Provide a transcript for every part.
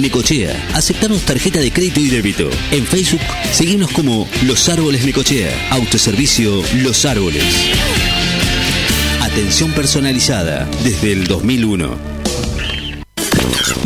Necochea. Aceptamos tarjeta de crédito y débito. En Facebook, seguimos como Los Árboles Necochea. Autoservicio Los Árboles. Atención personalizada desde el 2001.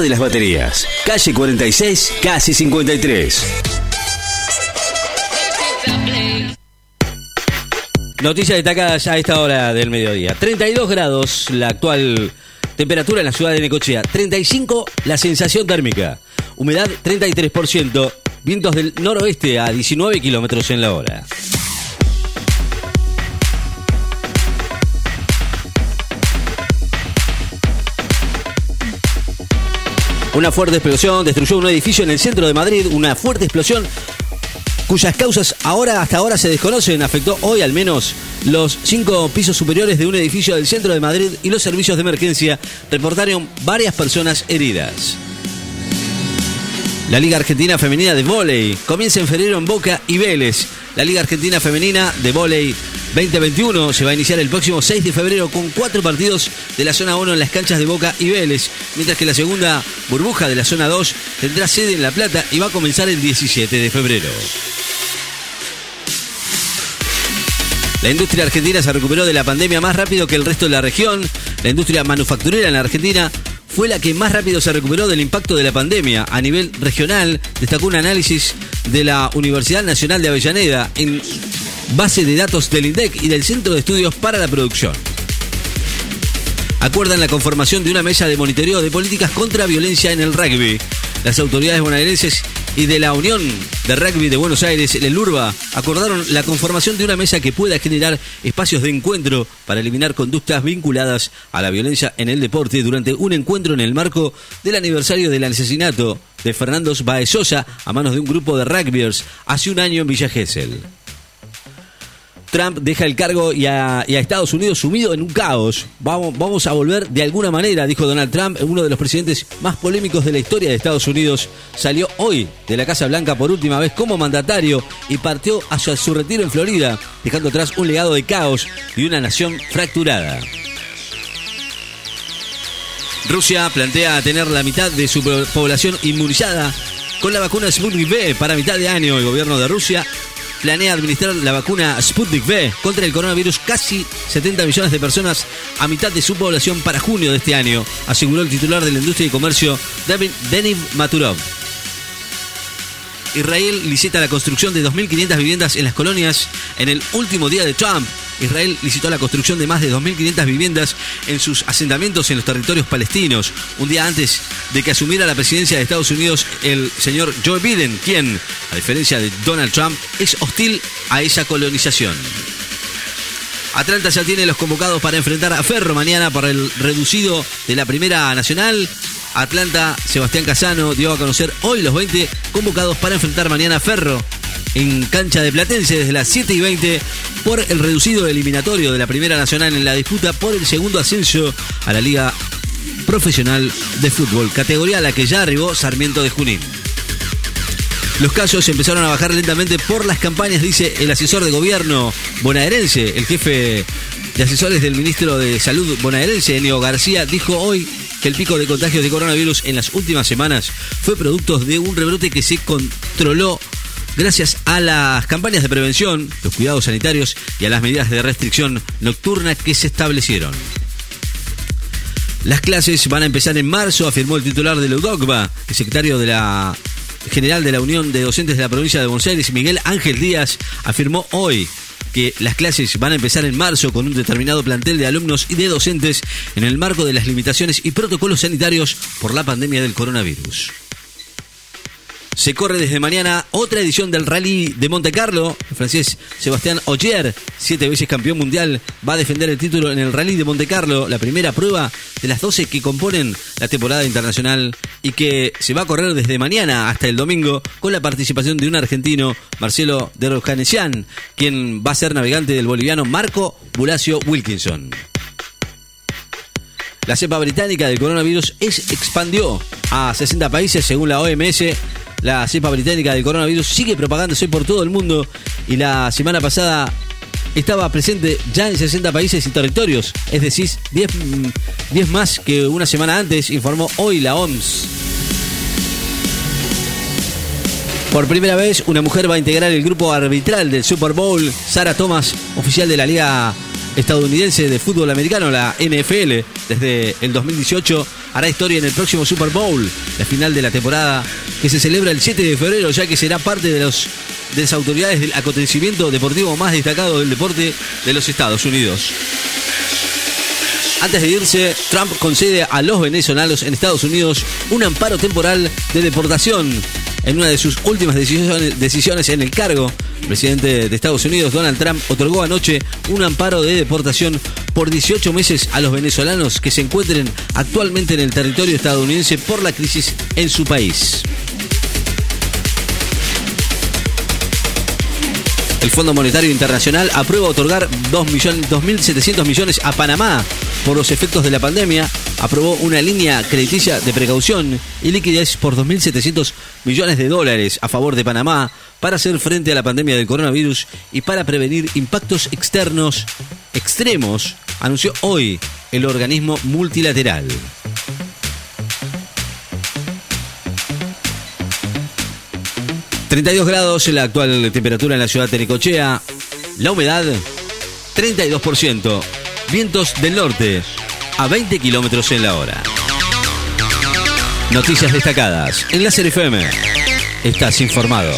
de las Baterías, calle 46, casi 53. Noticias destacadas a esta hora del mediodía. 32 grados la actual temperatura en la ciudad de Necochea. 35 la sensación térmica. Humedad 33%. Vientos del noroeste a 19 kilómetros en la hora. Una fuerte explosión destruyó un edificio en el centro de Madrid. Una fuerte explosión cuyas causas ahora hasta ahora se desconocen. Afectó hoy al menos los cinco pisos superiores de un edificio del centro de Madrid y los servicios de emergencia reportaron varias personas heridas. La Liga Argentina Femenina de Voley comienza en febrero en Boca y Vélez. La Liga Argentina Femenina de Voley 2021 se va a iniciar el próximo 6 de febrero con cuatro partidos de la zona 1 en las canchas de Boca y Vélez, mientras que la segunda burbuja de la zona 2 tendrá sede en La Plata y va a comenzar el 17 de febrero. La industria argentina se recuperó de la pandemia más rápido que el resto de la región. La industria manufacturera en la Argentina fue la que más rápido se recuperó del impacto de la pandemia. A nivel regional, destacó un análisis de la Universidad Nacional de Avellaneda en base de datos del INDEC y del Centro de Estudios para la Producción. Acuerdan la conformación de una mesa de monitoreo de políticas contra violencia en el rugby. Las autoridades bonaerenses y de la Unión de Rugby de Buenos Aires, el URBA, acordaron la conformación de una mesa que pueda generar espacios de encuentro para eliminar conductas vinculadas a la violencia en el deporte durante un encuentro en el marco del aniversario del asesinato de Fernando Baezosa a manos de un grupo de rugbyers hace un año en Villa Gesell. Trump deja el cargo y a, Estados Unidos sumido en un caos. Vamos, a volver de alguna manera, dijo Donald Trump, uno de los presidentes más polémicos de la historia de Estados Unidos. Salió hoy de la Casa Blanca por última vez como mandatario y partió hacia su retiro en Florida, dejando atrás un legado de caos y una nación fracturada. Rusia plantea tener la mitad de su población inmunizada con la vacuna Sputnik V para mitad de año. El gobierno de Rusia planea administrar la vacuna Sputnik V contra el coronavirus casi 70 millones de personas a mitad de su población para junio de este año, aseguró el titular de la industria y comercio David Deniv Maturov. Israel licita la construcción de 2.500 viviendas en las colonias en el último día de Trump. Israel licitó la construcción de más de 2.500 viviendas en sus asentamientos en los territorios palestinos, un día antes de que asumiera la presidencia de Estados Unidos el señor Joe Biden, quien, a diferencia de Donald Trump, es hostil a esa colonización. Atlanta ya tiene los convocados para enfrentar a Ferro mañana para el reducido de la Primera Nacional. Atlanta, Sebastián Casano dio a conocer hoy los 20 convocados para enfrentar mañana a Ferro en cancha de Platense desde las 7 y 20 por el reducido eliminatorio de la Primera Nacional en la disputa por el segundo ascenso a la Liga Profesional de Fútbol, categoría a la que ya arribó Sarmiento de Junín. Los casos empezaron a bajar lentamente por las campañas, dice el asesor de gobierno bonaerense, el jefe de asesores del ministro de Salud bonaerense, Enio García, dijo hoy que el pico de contagios de coronavirus en las últimas semanas fue producto de un rebrote que se controló gracias a las campañas de prevención, los cuidados sanitarios y a las medidas de restricción nocturna que se establecieron. Las clases van a empezar en marzo, afirmó el titular de la UDOCBA, el secretario de la general de la Unión de Docentes de la provincia de Buenos Aires, Miguel Ángel Díaz, afirmó hoy que las clases van a empezar en marzo con un determinado plantel de alumnos y de docentes en el marco de las limitaciones y protocolos sanitarios por la pandemia del coronavirus. Se corre desde mañana otra edición del Rally de Monte Carlo. El francés Sebastián Ogier, siete veces campeón mundial, va a defender el título en el Rally de Monte Carlo, la primera prueba de las 12 que componen la temporada internacional y que se va a correr desde mañana hasta el domingo con la participación de un argentino, Marcelo de Rojanesian, quien va a ser navegante del boliviano Marco Bulacio Wilkinson. La cepa británica del coronavirus es, expandió a 60 países según la OMS la cepa británica del coronavirus sigue propagándose por todo el mundo y la semana pasada estaba presente ya en 60 países y territorios, es decir, 10, 10 más que una semana antes, informó hoy la OMS. Por primera vez, una mujer va a integrar el grupo arbitral del Super Bowl, Sarah Thomas, oficial de la Liga estadounidense de fútbol americano, la NFL, desde el 2018, hará historia en el próximo Super Bowl, la final de la temporada, que se celebra el 7 de febrero, ya que será parte de, los, de las autoridades del acontecimiento deportivo más destacado del deporte de los Estados Unidos. Antes de irse, Trump concede a los venezolanos en Estados Unidos un amparo temporal de deportación en una de sus últimas decisiones, en el cargo. El presidente de Estados Unidos, Donald Trump, otorgó anoche un amparo de deportación por 18 meses a los venezolanos que se encuentren actualmente en el territorio estadounidense por la crisis en su país. El Fondo Monetario Internacional aprueba otorgar 2.700 millones a Panamá por los efectos de la pandemia. Aprobó una línea crediticia de precaución y liquidez por 2.700 millones de dólares a favor de Panamá para hacer frente a la pandemia del coronavirus y para prevenir impactos externos extremos, anunció hoy el organismo multilateral. 32 grados en la actual temperatura en la ciudad de Necochea. La humedad, 32%. Vientos del norte, a 20 kilómetros en la hora. Noticias destacadas en la FM. Estás informado.